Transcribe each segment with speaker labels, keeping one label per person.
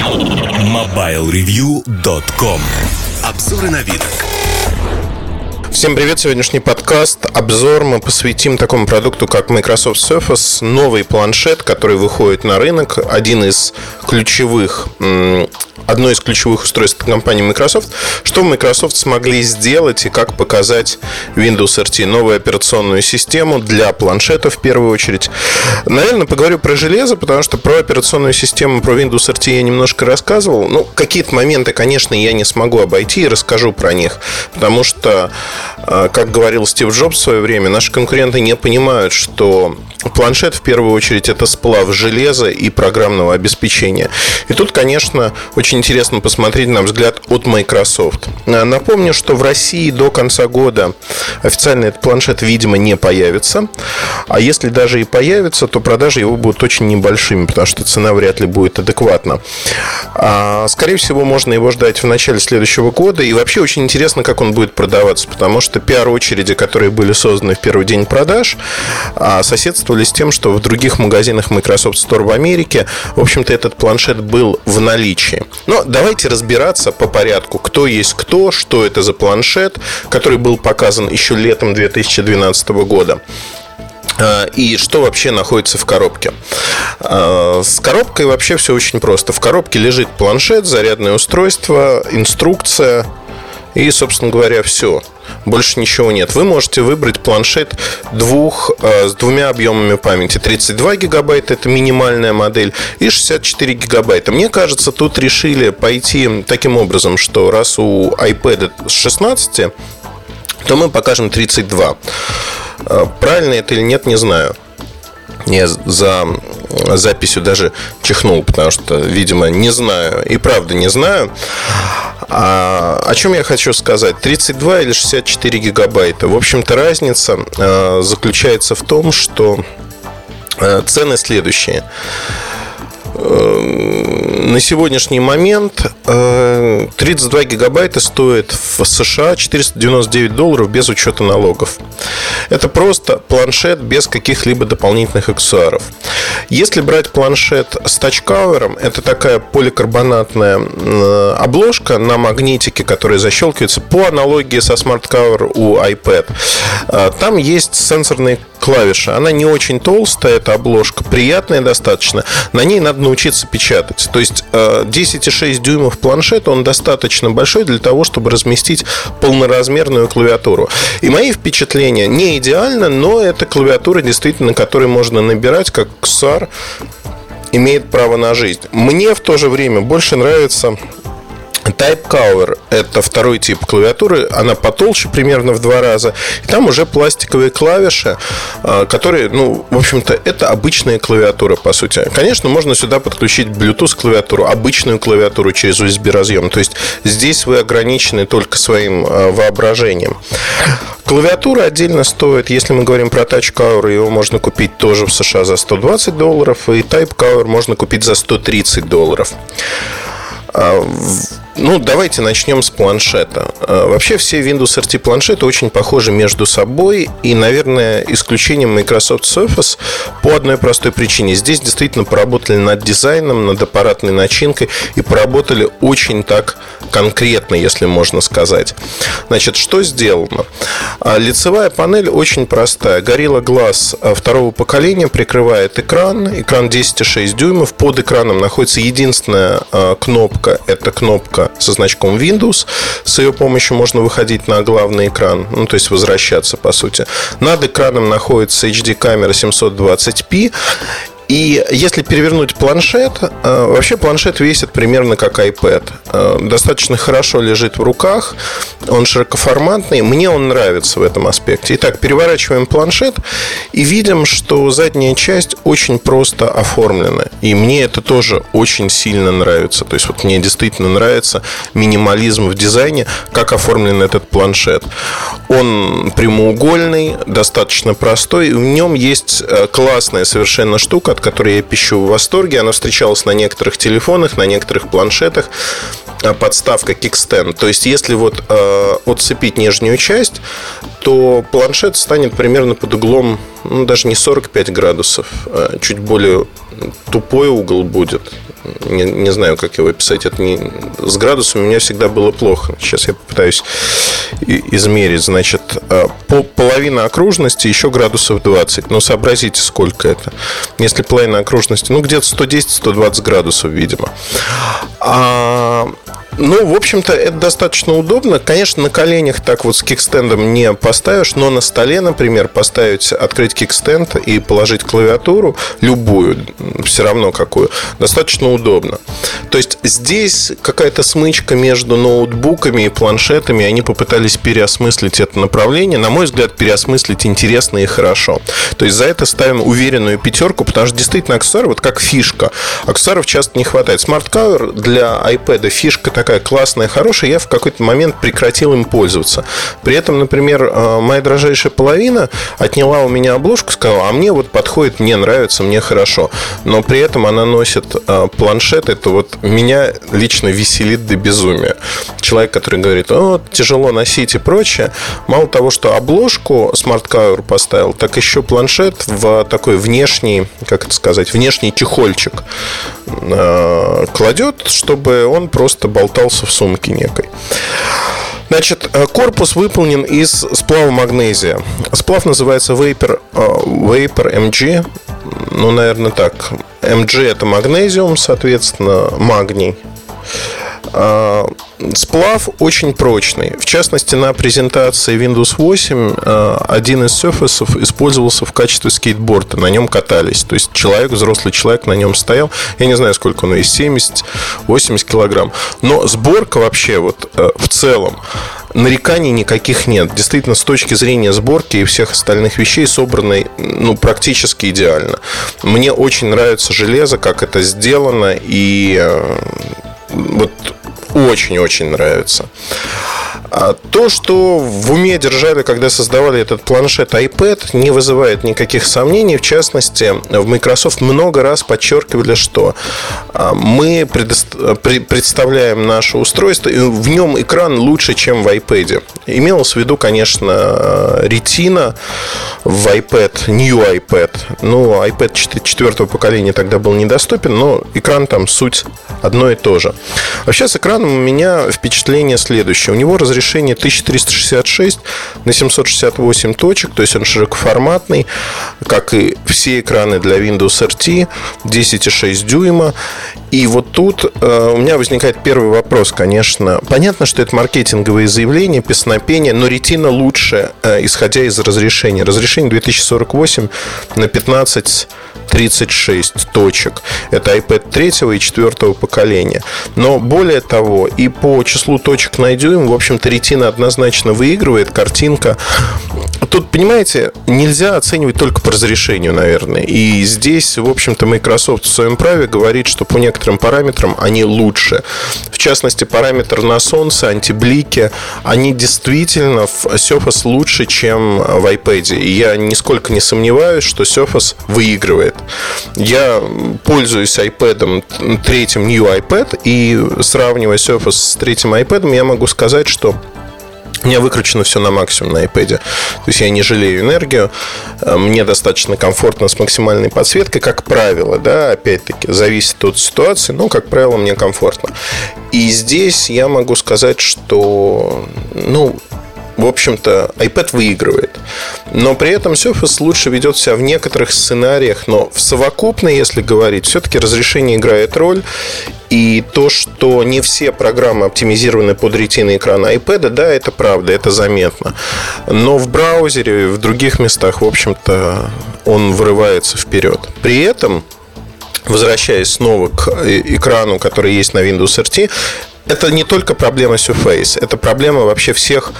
Speaker 1: MobileReview.com Обзоры на вид.
Speaker 2: Всем привет! Сегодняшний подкаст, обзор мы посвятим такому продукту, как Microsoft Surface, новый планшет, который выходит на рынок, один из ключевых одно из ключевых устройств компании Microsoft. Что Microsoft смогли сделать и как показать Windows RT, новую операционную систему для планшета в первую очередь. Наверное, поговорю про железо, потому что про операционную систему, про Windows RT я немножко рассказывал. Ну, какие-то моменты, конечно, я не смогу обойти и расскажу про них, потому что, а, как говорил Стив Джобс в свое время, наши конкуренты не понимают, что планшет в первую очередь это сплав железа и программного обеспечения. И тут, конечно, очень интересно посмотреть на взгляд от Microsoft. Э, напомню, что в России до конца года официально этот планшет, видимо, не появится. А если даже и появится, то продажи его будут очень небольшими, потому что цена вряд ли будет адекватна. А, скорее всего, можно его ждать в начале следующего года. И вообще очень интересно, как он будет продаваться, потому что пиар-очереди, которые были созданы в первый день продаж, а, соседствовали с тем, что в других магазинах Microsoft Store в Америке, в общем-то, этот планшет был в наличии. Но давайте разбираться по порядку, кто есть кто, что это за планшет, который был показан еще летом 2012 года а, и что вообще находится в коробке. А, с коробкой вообще все очень просто. В коробке лежит планшет, зарядное устройство, инструкция и, собственно говоря, все больше ничего нет. Вы можете выбрать планшет двух, э, с двумя объемами памяти. 32 гигабайта – это минимальная модель, и 64 гигабайта. Мне кажется, тут решили пойти таким образом, что раз у iPad с 16, то мы покажем 32. Э, правильно это или нет, не знаю. Я за записью даже чихнул, потому что, видимо, не знаю. И правда не знаю. А, о чем я хочу сказать? 32 или 64 гигабайта. В общем-то, разница а, заключается в том, что а, цены следующие. На сегодняшний момент 32 э, гигабайта стоит в США 499 долларов без учета налогов. Это просто планшет без каких-либо дополнительных аксессуаров. Если брать планшет с тачкавером, это такая поликарбонатная э, обложка на магнитике, которая защелкивается по аналогии со Cover у iPad. Э, там есть сенсорные клавиши. Она не очень толстая, эта обложка, приятная достаточно. На ней надо научиться печатать. То есть 10,6 э, дюймов планшет, он достаточно большой для того, чтобы разместить полноразмерную клавиатуру. И мои впечатления не идеально, но это клавиатура, действительно, которой можно набирать, как XAR имеет право на жизнь. Мне в то же время больше нравится Type Cover – это второй тип клавиатуры, она потолще примерно в два раза, и там уже пластиковые клавиши, а, которые, ну, в общем-то, это обычная клавиатура, по сути. Конечно, можно сюда подключить Bluetooth клавиатуру, обычную клавиатуру через USB разъем, то есть здесь вы ограничены только своим а, воображением. Клавиатура отдельно стоит, если мы говорим про Touch Cover, его можно купить тоже в США за 120 долларов, и Type Cover можно купить за 130 долларов. А, ну, давайте начнем с планшета. А, вообще все Windows RT планшеты очень похожи между собой и, наверное, исключением Microsoft Surface по одной простой причине. Здесь действительно поработали над дизайном, над аппаратной начинкой и поработали очень так конкретно, если можно сказать. Значит, что сделано? А, лицевая панель очень простая. Gorilla Glass второго поколения прикрывает экран. Экран 10,6 дюймов. Под экраном находится единственная кнопка. Это кнопка со значком Windows. С ее помощью можно выходить на главный экран, ну, то есть возвращаться, по сути. Над экраном находится HD-камера 720p. И если перевернуть планшет, э, вообще планшет весит примерно как iPad. Э, достаточно хорошо лежит в руках, он широкоформатный, мне он нравится в этом аспекте. Итак, переворачиваем планшет и видим, что задняя часть очень просто оформлена. И мне это тоже очень сильно нравится. То есть вот мне действительно нравится минимализм в дизайне, как оформлен этот планшет. Он прямоугольный, достаточно простой, в нем есть э, классная совершенно штука, которой я пищу в восторге. Она встречалась на некоторых телефонах, на некоторых планшетах. А, подставка Kickstand. То есть, если вот э, отцепить нижнюю часть, то планшет станет примерно под углом ну, даже не 45 градусов, а чуть более тупой угол будет. Не, не знаю, как его описать. Это не... С градусами у меня всегда было плохо. Сейчас я попытаюсь измерить. Значит, а, по половина окружности еще градусов 20. Но сообразите, сколько это. Если половина окружности, ну, где-то 110-120 градусов, видимо. А ну, в общем-то, это достаточно удобно. Конечно, на коленях так вот с кикстендом не поставишь, но на столе, например, поставить, открыть кикстенд и положить клавиатуру, любую, все равно какую, достаточно удобно. То есть здесь какая-то смычка между ноутбуками и планшетами, они попытались переосмыслить это направление. На мой взгляд, переосмыслить интересно и хорошо. То есть за это ставим уверенную пятерку, потому что действительно аксессуар, вот как фишка. Аксессуаров часто не хватает. Cover для iPad фишка такая классная, хорошая, я в какой-то момент прекратил им пользоваться. При этом, например, э, моя дрожайшая половина отняла у меня обложку, сказала, а мне вот подходит, мне нравится, мне хорошо. Но при этом она носит э, планшет, это вот меня лично веселит до безумия. Человек, который говорит, о, тяжело носить и прочее, мало того, что обложку Smart Cover поставил, так еще планшет в такой внешний, как это сказать, внешний чехольчик э, кладет, чтобы он просто болтал болтался в сумке некой. Значит, э, корпус выполнен из сплава магнезия. Сплав называется Vapor, э, Vapor MG. Ну, наверное, так. MG это магнезиум, соответственно, магний. А, сплав очень прочный. В частности, на презентации Windows 8 а, один из Surface использовался в качестве скейтборда. На нем катались. То есть человек, взрослый человек на нем стоял. Я не знаю, сколько он весит, 70-80 килограмм. Но сборка вообще вот э, в целом нареканий никаких нет. Действительно, с точки зрения сборки и всех остальных вещей собраны ну, практически идеально. Мне очень нравится железо, как это сделано, и э, вот очень-очень нравится. А то, что в уме держали, когда создавали этот планшет iPad, не вызывает никаких сомнений. В частности, в Microsoft много раз подчеркивали, что а, мы представляем наше устройство, и в нем экран лучше, чем в iPad. Имелось в виду, конечно, Retina в iPad, New iPad. Ну, iPad четвертого поколения тогда был недоступен, но экран там суть одно и то же. Вообще с экраном у меня впечатление следующее. У него разрешение 1366 на 768 точек, то есть он широкоформатный, как и все экраны для Windows RT, 10,6 дюйма. И вот тут э, у меня возникает первый вопрос, конечно. Понятно, что это маркетинговые заявления, песнопения, но ретина лучше, э, исходя из разрешения. Разрешение 2048 на 15 36 точек. Это iPad 3 и 4 поколения. Но более того, и по числу точек на дюйм, в общем-то, ретина однозначно выигрывает. Картинка Тут, понимаете, нельзя оценивать только по разрешению, наверное. И здесь, в общем-то, Microsoft в своем праве говорит, что по некоторым параметрам они лучше. В частности, параметр на солнце, антиблики, они действительно в Surface лучше, чем в iPad. И я нисколько не сомневаюсь, что Surface выигрывает. Я пользуюсь iPad, третьим New iPad, и сравнивая Surface с третьим iPad, я могу сказать, что у меня выкручено все на максимум на iPad. То есть я не жалею энергию. Э, мне достаточно комфортно с максимальной подсветкой, как правило, да, опять-таки, зависит от ситуации, но, как правило, мне комфортно. И здесь я могу сказать, что, ну, в общем-то, iPad выигрывает. Но при этом Surface лучше ведет себя в некоторых сценариях, но в совокупно, если говорить, все-таки разрешение играет роль. И то, что не все программы оптимизированы под ретиной экрана iPad, да, это правда, это заметно. Но в браузере, в других местах, в общем-то, он вырывается вперед. При этом возвращаясь снова к э, экрану, который есть на Windows RT, это не только проблема Surface, это проблема вообще всех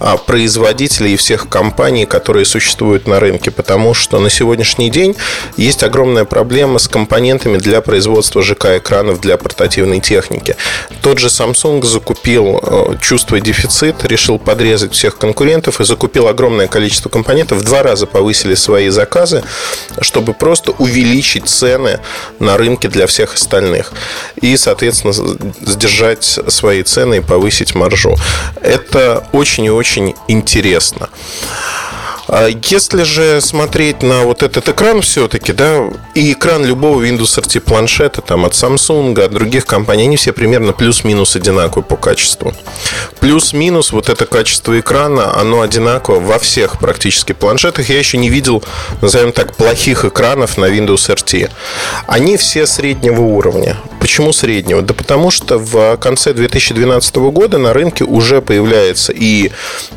Speaker 2: а, производителей и всех компаний, которые существуют на рынке, потому что на сегодняшний день есть огромная проблема с компонентами для производства ЖК-экранов для портативной техники. Тот же Samsung закупил, а, чувствуя дефицит, решил подрезать всех конкурентов и закупил огромное количество компонентов, в два раза повысили свои заказы, чтобы просто увеличить цены на рынке для всех остальных. И, соответственно, сдержать свои цены и повысить маржу. Это очень и очень интересно. А если же смотреть на вот этот экран все-таки, да, и экран любого Windows RT планшета, там, от Samsung, от других компаний, они все примерно плюс-минус одинаковые по качеству. Плюс-минус вот это качество экрана, оно одинаково во всех практически планшетах. Я еще не видел, назовем так, плохих экранов на Windows RT. Они все среднего уровня. Почему среднего? Да потому что в конце 2012 года на рынке уже появляется и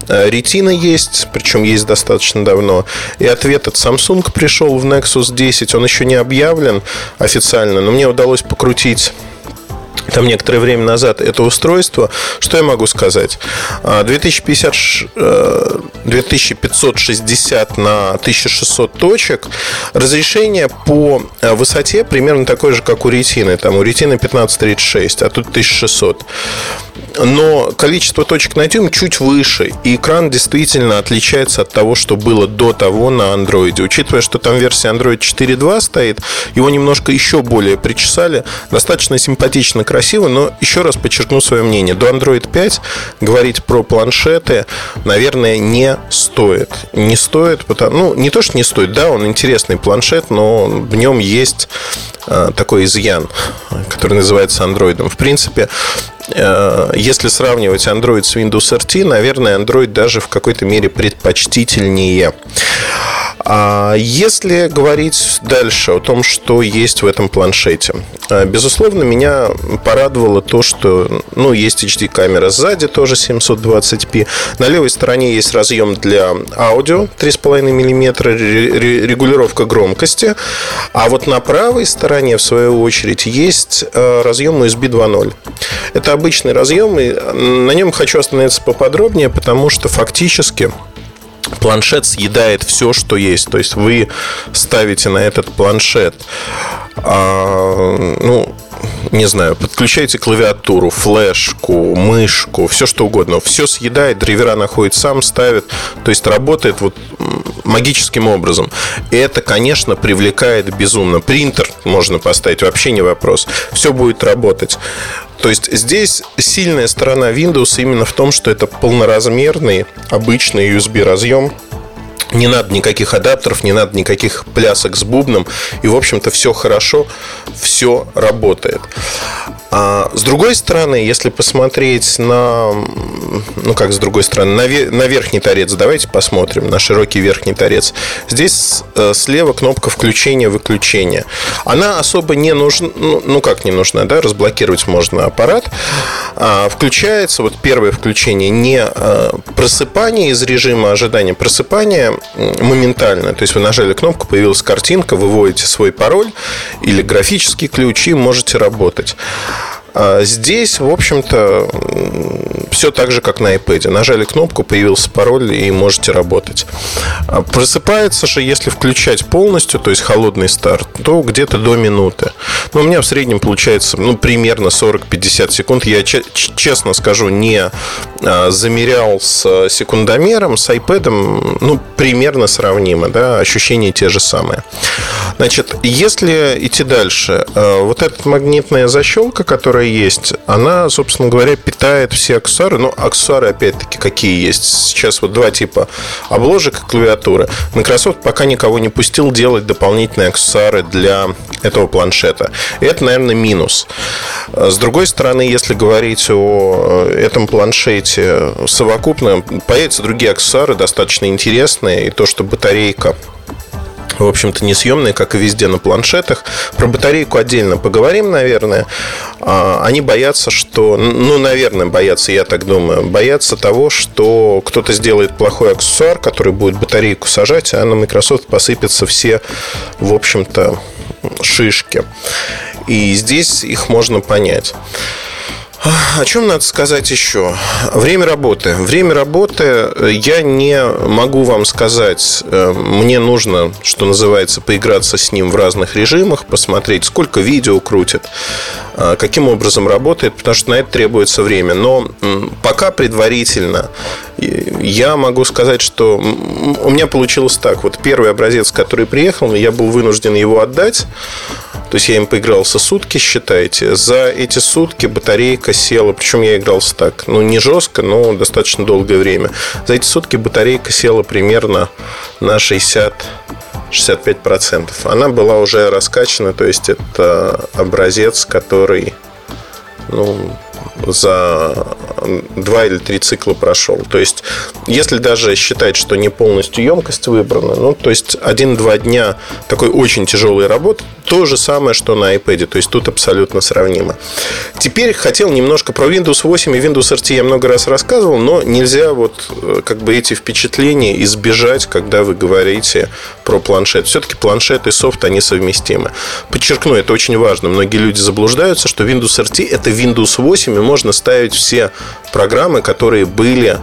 Speaker 2: ретина есть, причем есть достаточно давно. И ответ от Samsung пришел в Nexus 10. Он еще не объявлен официально, но мне удалось покрутить там некоторое время назад это устройство. Что я могу сказать? 2050, а, 2560 э, на 1600 точек. Разрешение по э, высоте примерно такое же, как у ретины. Там у ретины 1536, а тут 1600 но количество точек на дюйм чуть выше, и экран действительно отличается от того, что было до того на андроиде. Учитывая, что там версия Android 4.2 стоит, его немножко еще более причесали. Достаточно симпатично, красиво, но еще раз подчеркну свое мнение. До Android 5 говорить про планшеты, наверное, не стоит. Не стоит, потому, ну, не то, что не стоит, да, он интересный планшет, но в нем есть э, такой изъян, который называется андроидом. В принципе, если сравнивать Android с Windows RT, наверное, Android даже в какой-то мере предпочтительнее. А если говорить дальше о том, что есть в этом планшете, э, безусловно, меня порадовало то, что ну, есть HD-камера сзади, тоже 720p. На левой стороне есть разъем для аудио 3,5 мм, регулировка громкости. А вот на правой стороне, в свою очередь, есть э, разъем USB 2.0. Это обычный разъем, и на нем хочу остановиться поподробнее, потому что фактически планшет съедает все, что есть. То есть вы ставите на этот планшет, а, ну, не знаю, подключаете клавиатуру, флешку, мышку, все что угодно. Все съедает, драйвера находит сам, ставит. То есть работает вот магическим образом. И это, конечно, привлекает безумно. Принтер можно поставить, вообще не вопрос. Все будет работать. То есть здесь сильная сторона Windows именно в том, что это полноразмерный обычный USB разъем, не надо никаких адаптеров, не надо никаких плясок с бубном. И, в общем-то, все хорошо, все работает. А с другой стороны, если посмотреть на... Ну, как с другой стороны? На, на верхний торец. Давайте посмотрим на широкий верхний торец. Здесь э, слева кнопка включения-выключения. Она особо не нужна... Ну, ну, как не нужна, да? Разблокировать можно аппарат. А, включается, вот первое включение, не э, просыпание из режима ожидания. Просыпание моментально. То есть вы нажали кнопку, появилась картинка, вы вводите свой пароль или графический ключ и можете работать. А здесь, в общем-то, все так же, как на iPad. Нажали кнопку, появился пароль и можете работать. А просыпается же, если включать полностью, то есть холодный старт, то где-то до минуты. Но у меня в среднем получается ну, примерно 40-50 секунд. Я честно скажу, не а, замерял с секундомером, с iPad, ну, примерно сравнимо, да, ощущения те же самые. Значит, если идти дальше, вот эта магнитная защелка, которая есть, она, собственно говоря, питает все аксессуары. Но аксессуары, опять-таки, какие есть? Сейчас вот два типа обложек и клавиатуры. Microsoft пока никого не пустил делать дополнительные аксессуары для этого планшета. И это, наверное, минус. С другой стороны, если говорить о э, этом планшете совокупно, появятся другие аксессуары, достаточно интересные. И то, что батарейка в общем-то, несъемные, как и везде на планшетах. Про батарейку отдельно поговорим, наверное. А, они боятся, что, ну, наверное, боятся, я так думаю, боятся того, что кто-то сделает плохой аксессуар, который будет батарейку сажать, а на Microsoft посыпятся все, в общем-то, шишки. И здесь их можно понять. О чем надо сказать еще? Время работы. Время работы э, я не могу вам сказать. Э, мне нужно, что называется, поиграться с ним в разных режимах, посмотреть, сколько видео крутит, э, каким образом работает, потому что на это требуется время. Но пока предварительно я могу сказать, что у меня получилось так. Вот первый образец, который приехал, я был вынужден его отдать То есть я им поигрался сутки, считайте. За эти сутки батарейка села, причем я игрался так, ну не жестко, но достаточно долгое время. За эти сутки батарейка села примерно на 60 65%. Она была уже раскачана, то есть это образец, который ну, за два или три цикла прошел. То есть, если даже считать, что не полностью емкость выбрана, ну, то есть, один-два дня такой очень тяжелой работы, то же самое, что на iPad. То есть, тут абсолютно сравнимо. Теперь хотел немножко про Windows 8 и Windows RT я много раз рассказывал, но нельзя вот э, как бы эти впечатления избежать, когда вы говорите про планшет. Все-таки планшет и софт, они совместимы. Подчеркну, это очень важно. Многие люди заблуждаются, что Windows RT это Windows 8, и можно ставить все программы, которые были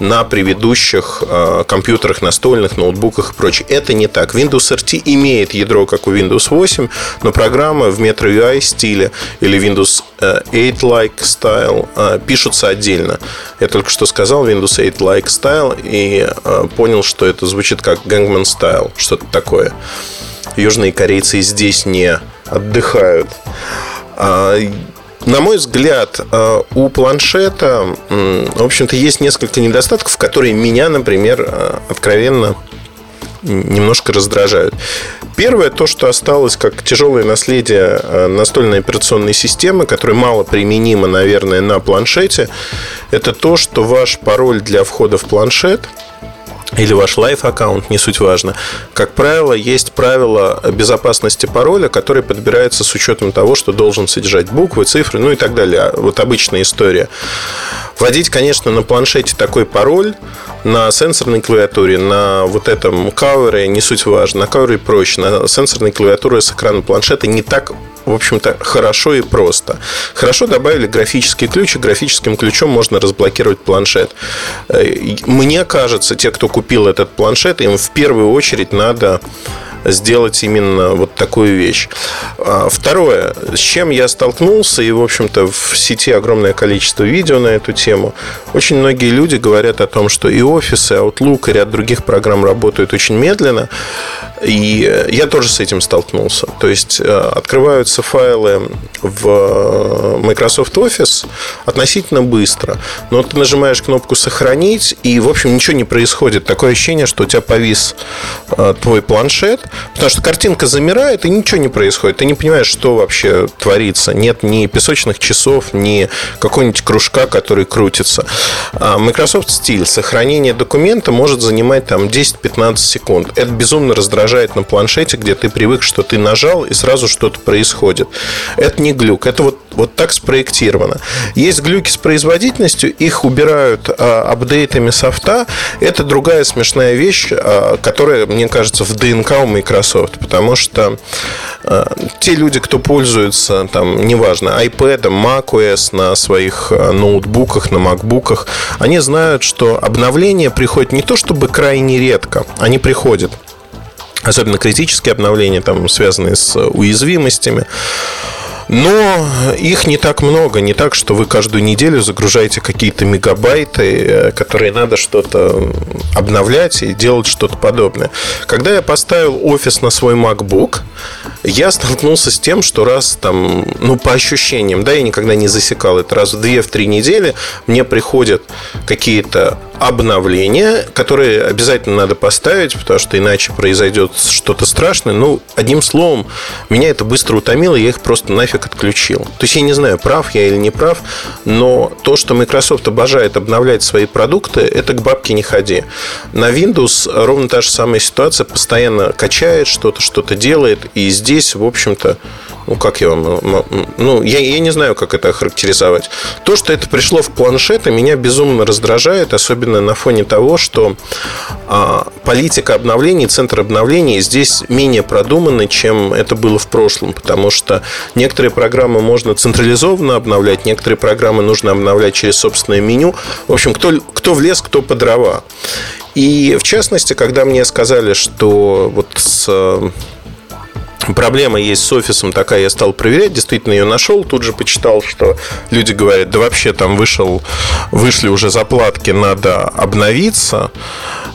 Speaker 2: на предыдущих э, компьютерах, настольных, ноутбуках и прочее. Это не так. Windows RT имеет ядро, как у Windows 8, но программы в Metro UI стиле или Windows 8-like э, style э, пишутся отдельно. Я только что сказал Windows 8-like style и э, понял, что это звучит как Gangnam Style, что-то такое. Южные корейцы здесь не отдыхают. На мой взгляд, э, у планшета, в общем-то, есть несколько недостатков, которые меня, например, э, откровенно немножко раздражают. Первое, то, что осталось как тяжелое наследие э, настольной операционной системы, которая мало применима, наверное, на планшете, это то, что ваш пароль для входа в планшет – или ваш лайф-аккаунт, не суть важно. Как правило, есть правило безопасности пароля, который подбирается с учетом того, что должен содержать буквы, цифры, ну и так далее. Вот обычная история. Вводить, конечно, на планшете такой пароль, на сенсорной клавиатуре, на вот этом кавере, не суть важно, на кавере проще, на сенсорной клавиатуре с экрана планшета не так в общем-то, хорошо и просто. Хорошо добавили графический ключ, и графическим ключом можно разблокировать планшет. Э, мне кажется, те, кто купил этот планшет, им в первую очередь надо сделать именно вот такую вещь. А, второе, с чем я столкнулся, и, в общем-то, в сети огромное количество видео на эту тему, очень многие люди говорят о том, что и офисы, и Outlook, и ряд других программ работают очень медленно, и я тоже с этим столкнулся. То есть, э, открываются файлы в Microsoft Office относительно быстро, но ты нажимаешь кнопку «Сохранить», и, в общем, ничего не происходит. Такое ощущение, что у тебя повис э, твой планшет, Потому что картинка замирает, и ничего не происходит. Ты не понимаешь, что вообще творится. Нет ни песочных часов, ни какого-нибудь кружка, который крутится. А Microsoft стиль сохранение документа может занимать там 10-15 секунд. Это безумно раздражает на планшете, где ты привык, что ты нажал, и сразу что-то происходит. Это не глюк. Это вот, вот так спроектировано. Есть глюки с производительностью, их убирают а, апдейтами софта. Это другая смешная вещь, а, которая, мне кажется, в ДНК у Microsoft, потому что э, те люди, кто пользуется, там, неважно, iPad, macOS на своих э, ноутбуках, на MacBookах, они знают, что обновления приходят не то чтобы крайне редко, они приходят. Особенно критические обновления, там, связанные с уязвимостями. Но их не так много, не так, что вы каждую неделю загружаете какие-то мегабайты, э, которые надо что-то обновлять и делать что-то подобное. Когда я поставил офис на свой MacBook, я столкнулся с тем, что раз там, ну, по ощущениям, да, я никогда не засекал это, раз в 2-3 недели мне приходят какие-то обновления, которые обязательно надо поставить, потому что иначе произойдет что-то страшное. Ну, одним словом, меня это быстро утомило, я их просто нафиг отключил. То есть я не знаю, прав я или не прав, но то, что Microsoft обожает обновлять свои продукты, это к бабке не ходи. На Windows ровно та же самая ситуация, постоянно качает что-то, что-то делает, и здесь, в общем-то, ну, как я вам... Ну, я, я не знаю, как это охарактеризовать. То, что это пришло в планшеты, меня безумно раздражает, особенно на фоне того, что а, политика обновлений, центр обновлений здесь менее продуманы, чем это было в прошлом, потому что некоторые программы можно централизованно обновлять, некоторые программы нужно обновлять через собственное меню. В общем, кто, кто в лес, кто по дрова. И в частности, когда мне сказали, что вот с проблема есть с офисом такая, я стал проверять, действительно ее нашел, тут же почитал, что люди говорят, да вообще там вышел, вышли уже заплатки, надо обновиться.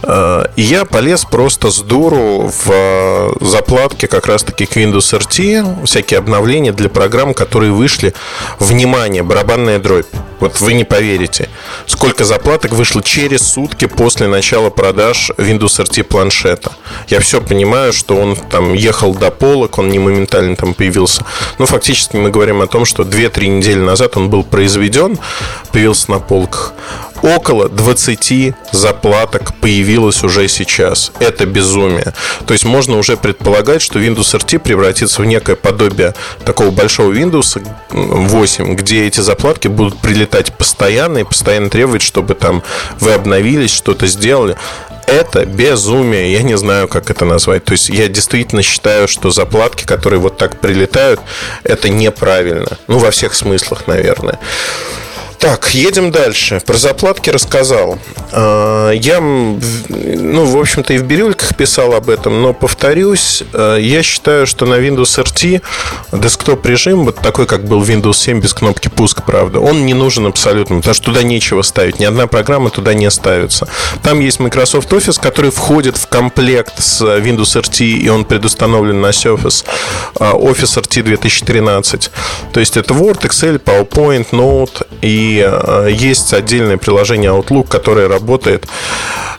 Speaker 2: Э, и я полез просто с дуру в э, заплатки как раз-таки к Windows RT, всякие обновления для программ, которые вышли. Внимание, барабанная дробь. Вот вы не поверите, сколько заплаток вышло через сутки после начала продаж Windows RT планшета. Я все понимаю, что он там ехал до полок, он не моментально там появился. Но фактически мы говорим о том, что 2-3 недели назад он был произведен, появился на полках около 20 заплаток появилось уже сейчас. Это безумие. То есть можно уже предполагать, что Windows RT превратится в некое подобие такого большого Windows 8, где эти заплатки будут прилетать постоянно и постоянно требовать, чтобы там вы обновились, что-то сделали это безумие. Я не знаю, как это назвать. То есть я действительно считаю, что заплатки, которые вот так прилетают, это неправильно. Ну, во всех смыслах, наверное. Так, едем дальше. Про заплатки рассказал. А, я, ну, в общем-то, и в бирюльках писал об этом, но повторюсь, а, я считаю, что на Windows RT десктоп режим, вот такой, как был Windows 7 без кнопки пуск, правда, он не нужен абсолютно, потому что туда нечего ставить, ни одна программа туда не ставится. Там есть Microsoft Office, который входит в комплект с Windows RT, и он предустановлен на Surface а, Office RT 2013. То есть это Word, Excel, PowerPoint, Note и Э, есть отдельное приложение Outlook, которое работает.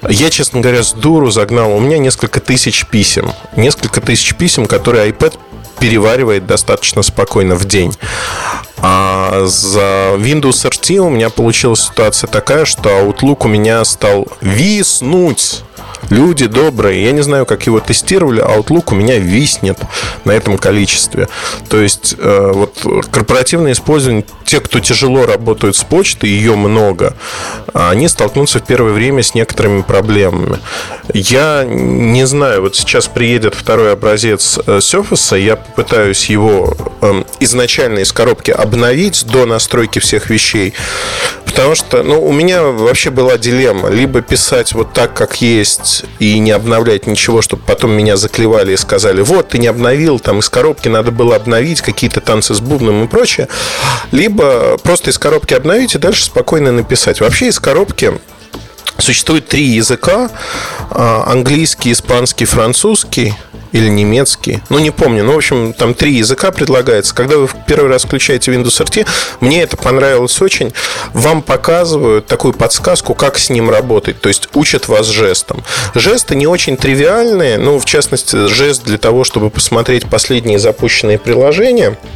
Speaker 2: Я, честно говоря, с дуру загнал. У меня несколько тысяч писем. Несколько тысяч писем, которые iPad переваривает достаточно спокойно в день. А за Windows RT у меня получилась ситуация такая, что Outlook у меня стал виснуть люди добрые. Я не знаю, как его тестировали, а Outlook у меня виснет на этом количестве. То есть, э, вот корпоративное использование, те, кто тяжело работают с почтой, ее много, они столкнутся в первое время с некоторыми проблемами. Я не знаю, вот сейчас приедет второй образец э, Surface, я попытаюсь его эм, изначально из коробки обновить до настройки всех вещей, потому что, ну, у меня вообще была дилемма, либо писать вот так, как есть, и не обновлять ничего, чтобы потом меня заклевали и сказали, вот, ты не обновил, там из коробки надо было обновить какие-то танцы с бубном и прочее. Либо просто из коробки обновить и дальше спокойно написать. Вообще из коробки Существует три языка. А, английский, испанский, французский или немецкий. Ну, не помню. Ну, в общем, там три языка предлагается. Когда вы первый раз включаете Windows RT, мне это понравилось очень. Вам показывают такую подсказку, как с ним работать. То есть учат вас жестом. Жесты не очень тривиальные. Ну, в частности, жест для того, чтобы посмотреть последние запущенные приложения –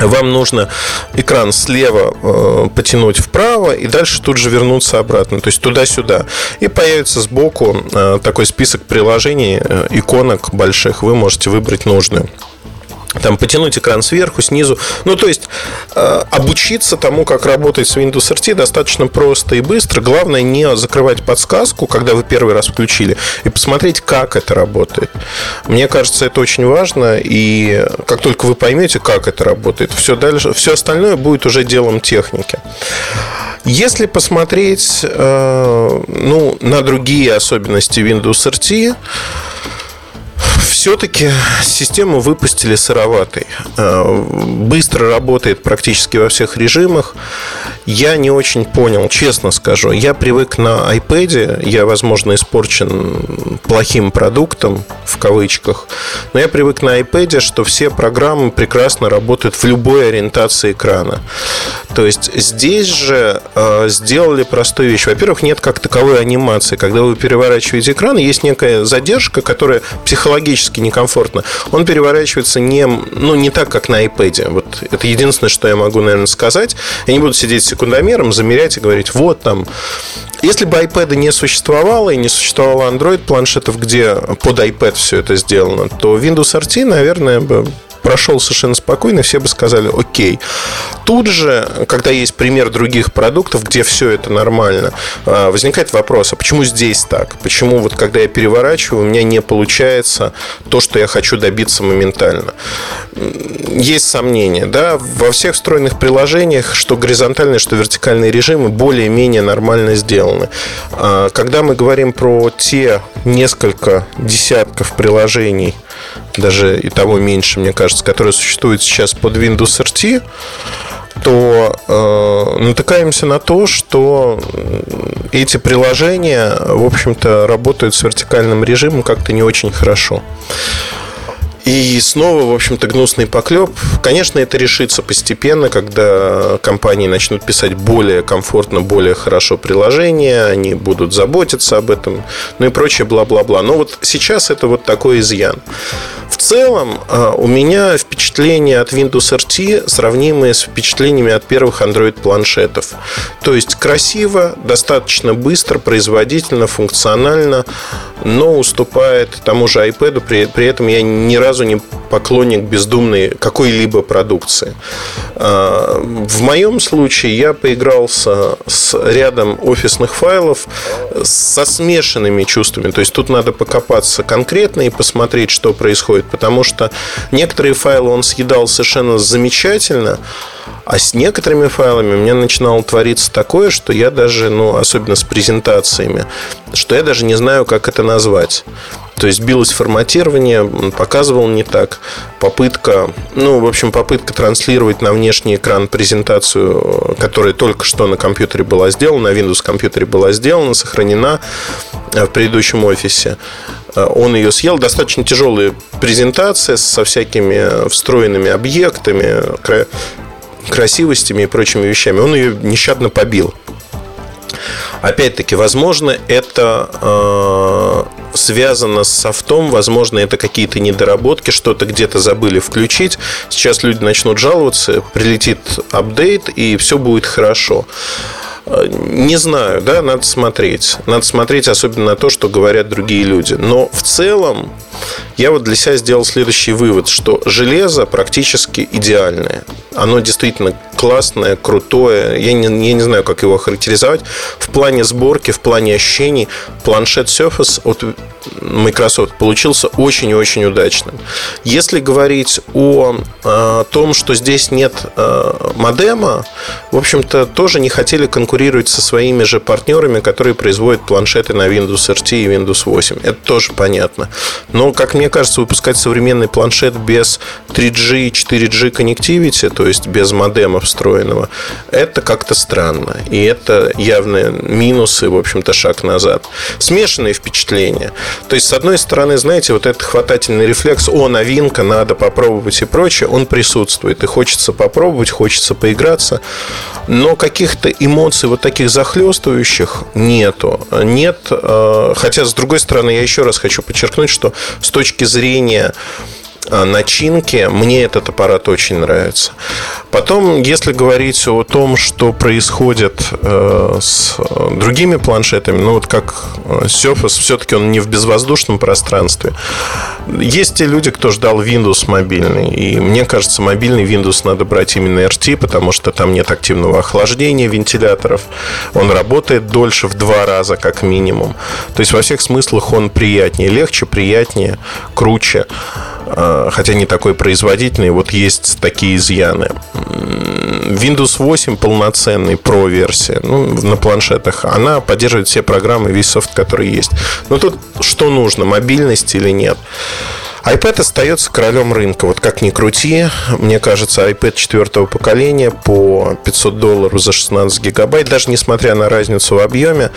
Speaker 2: вам нужно экран слева э, потянуть вправо и дальше тут же вернуться обратно, то есть туда-сюда. И появится сбоку э, такой список приложений, э, иконок больших, вы можете выбрать нужную там потянуть экран сверху, снизу. Ну, то есть э, обучиться тому, как работать с Windows RT достаточно просто и быстро. Главное не закрывать подсказку, когда вы первый раз включили, и посмотреть, как это работает. Мне кажется, это очень важно, и как только вы поймете, как это работает, все, дальше, все остальное будет уже делом техники. Если посмотреть э, ну, на другие особенности Windows RT, все-таки систему выпустили сыроватой. Э, быстро работает практически во всех режимах. Я не очень понял, честно скажу. Я привык на iPad, я, возможно, испорчен плохим продуктом, в кавычках, но я привык на iPad, что все программы прекрасно работают в любой ориентации экрана. То есть здесь же э, сделали простую вещь. Во-первых, нет как таковой анимации. Когда вы переворачиваете экран, есть некая задержка, которая психологически некомфортна. Он переворачивается не, ну, не так, как на iPad. Вот это единственное, что я могу, наверное, сказать. Я не буду сидеть секундомером, замерять и говорить, вот там. Если бы iPad не существовало и не существовало Android планшетов, где под iPad все это сделано, то Windows RT, наверное, бы прошел совершенно спокойно, все бы сказали окей. Тут же, когда есть пример других продуктов, где все это нормально, а, возникает вопрос, а почему здесь так? Почему вот когда я переворачиваю, у меня не получается то, что я хочу добиться моментально? Есть сомнения, да, во всех встроенных приложениях, что горизонтальные, что вертикальные режимы более-менее нормально сделаны. А, когда мы говорим про те несколько десятков приложений, даже и того меньше, мне кажется, которые существуют сейчас под Windows RT, то, э, натыкаемся на то, что эти приложения, в общем-то, работают с вертикальным режимом как-то не очень хорошо. И снова, в общем-то, гнусный поклеп. Конечно, это решится постепенно, когда компании начнут писать более комфортно, более хорошо приложения, они будут заботиться об этом, ну и прочее, бла-бла-бла. Но вот сейчас это вот такой изъян. В целом, а, у меня впечатления от Windows RT сравнимые с впечатлениями от первых Android-планшетов. То есть красиво, достаточно быстро, производительно, функционально, но уступает тому же iPad. При, при этом я ни разу не поклонник бездумной какой-либо продукции. А, в моем случае я поигрался с рядом офисных файлов со смешанными чувствами. То есть тут надо покопаться конкретно и посмотреть, что происходит. Потому что некоторые файлы он съедал совершенно замечательно, а с некоторыми файлами у меня начинало твориться такое, что я даже, ну, особенно с презентациями, что я даже не знаю, как это назвать. То есть билось форматирование, показывал не так. Попытка, ну, в общем, попытка транслировать на внешний экран презентацию, которая только что на компьютере была сделана, на Windows компьютере была сделана, сохранена в предыдущем офисе. Он ее съел. Достаточно тяжелая презентация со всякими встроенными объектами, красивостями и прочими вещами. Он ее нещадно побил. Опять-таки, возможно, это э, связано с софтом, возможно, это какие-то недоработки, что-то где-то забыли включить. Сейчас люди начнут жаловаться, прилетит апдейт, и все будет хорошо. Не знаю, да, надо смотреть. Надо смотреть особенно на то, что говорят другие люди. Но в целом я вот для себя сделал следующий вывод, что железо практически идеальное. Оно действительно классное, крутое. Я не, я не знаю, как его характеризовать. В плане сборки, в плане ощущений планшет Surface от Microsoft получился очень-очень удачным. Если говорить о, э, том, что здесь нет э, модема, в общем-то, тоже не хотели конкурировать со своими же партнерами, которые производят планшеты на Windows RT и Windows 8. Это тоже понятно. Но, как мне кажется, выпускать современный планшет без 3G и 4G коннективити, то есть без модема встроенного, это как-то странно. И это явные минусы, в общем-то, шаг назад. Смешанные впечатления. То есть, с одной стороны, знаете, вот этот хватательный рефлекс, о, новинка, надо попробовать и прочее, он присутствует. И хочется попробовать, хочется поиграться. Но каких-то эмоций вот таких захлестывающих нету. Нет, э, хотя, с другой стороны, я еще раз хочу подчеркнуть, что с точки зрения начинки, мне этот аппарат очень нравится. Потом, если говорить о том, что происходит э, с другими планшетами, ну вот как Surface, все-таки он не в безвоздушном пространстве. Есть те люди, кто ждал Windows мобильный, и мне кажется, мобильный Windows надо брать именно RT, потому что там нет активного охлаждения вентиляторов, он работает дольше в два раза как минимум. То есть во всех смыслах он приятнее, легче, приятнее, круче. Э, хотя не такой производительный, вот есть такие изъяны. Windows 8 полноценный Pro версия ну, на планшетах, она поддерживает все программы, весь софт, который есть. Но тут что нужно, мобильность или нет? iPad остается королем рынка. Вот как ни крути, мне кажется, iPad четвертого поколения по 500 долларов за 16 гигабайт, даже несмотря на разницу в объеме,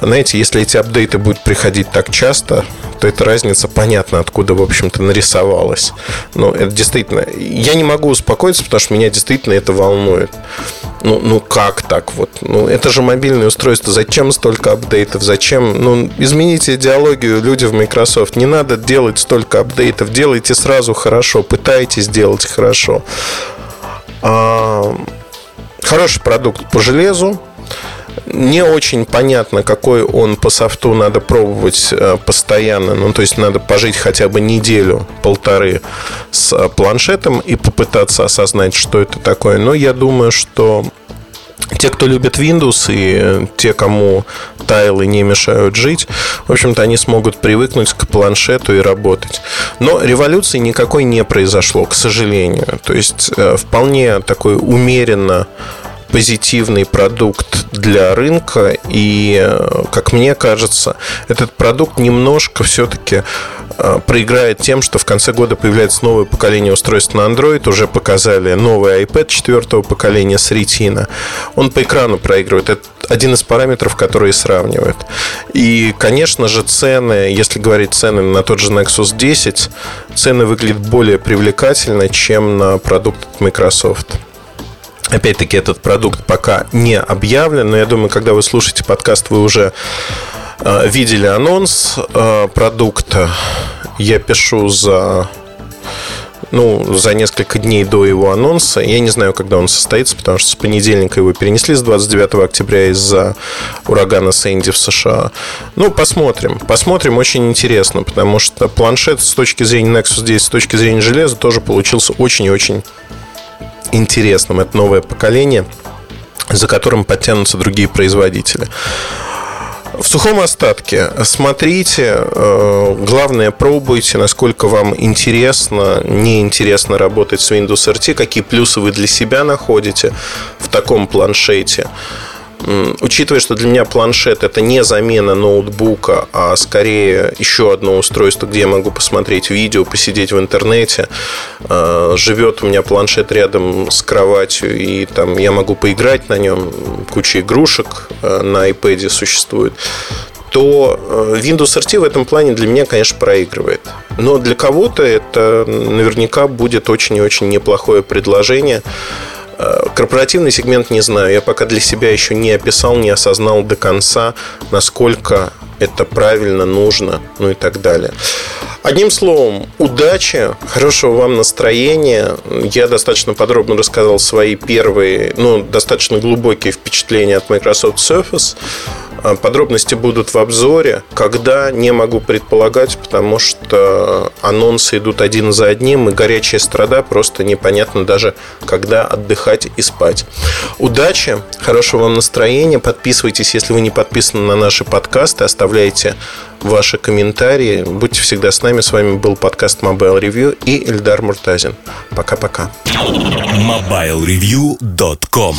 Speaker 2: знаете, если эти апдейты будут приходить так часто, то эта разница понятна, откуда, в общем-то, нарисовалась. Но это действительно... Я не могу успокоиться, потому что меня действительно это волнует. Ну, ну как так вот? Ну, это же мобильное устройство. Зачем столько апдейтов? Зачем? Ну, измените идеологию, люди в Microsoft. Не надо делать столько апдейтов. Делайте сразу хорошо. Пытайтесь делать хорошо. А, хороший продукт по железу не очень понятно, какой он по софту надо пробовать э, постоянно. Ну, то есть надо пожить хотя бы неделю, полторы с э, планшетом и попытаться осознать, что это такое. Но я думаю, что те, кто любит Windows и э, те, кому тайлы не мешают жить, в общем-то, они смогут привыкнуть к планшету и работать. Но революции никакой не произошло, к сожалению. То есть вполне такой умеренно позитивный продукт для рынка. И, как мне кажется, этот продукт немножко все-таки э, проиграет тем, что в конце года появляется новое поколение устройств на Android. Уже показали новый iPad четвертого поколения с Retina. Он по экрану проигрывает. Это один из параметров, которые сравнивают. И, конечно же, цены, если говорить цены на тот же Nexus 10, цены выглядят более привлекательно, чем на продукт Microsoft. Опять-таки, этот продукт пока не объявлен, но я думаю, когда вы слушаете подкаст, вы уже э, видели анонс э, продукта. Я пишу за ну, за несколько дней до его анонса. Я не знаю, когда он состоится, потому что с понедельника его перенесли с 29 октября из-за урагана Сэнди в США. Ну, посмотрим. Посмотрим, очень интересно, потому что планшет с точки зрения Nexus 10, с точки зрения железа тоже получился очень и очень интересным. Это новое поколение, за которым подтянутся другие производители. В сухом остатке смотрите, э, главное пробуйте, насколько вам интересно, неинтересно работать с Windows RT, какие плюсы вы для себя находите в таком планшете. Учитывая, что для меня планшет это не замена ноутбука, а скорее еще одно устройство, где я могу посмотреть видео, посидеть в интернете. А, живет у меня планшет рядом с кроватью, и там я могу поиграть на нем. Куча игрушек а, на iPad существует то а, Windows RT в этом плане для меня, конечно, проигрывает. Но для кого-то это наверняка будет очень и очень неплохое предложение. Э, корпоративный сегмент не знаю. Я пока для себя еще не описал, не осознал до конца, насколько это правильно, нужно, ну и так далее. Одним словом, удачи, хорошего вам настроения. Я достаточно подробно рассказал свои первые, ну, достаточно глубокие впечатления от Microsoft Surface. А, подробности будут в обзоре. Когда, не могу предполагать, потому что анонсы идут один за одним, и горячая страда просто непонятно даже, когда отдыхать и спать. Удачи, хорошего вам настроения. Подписывайтесь, если вы не подписаны на наши подкасты. Оставляйте ваши комментарии. Будьте всегда с нами. С вами был подкаст Mobile Review и Эльдар Муртазин. Пока-пока.
Speaker 1: MobileReview.com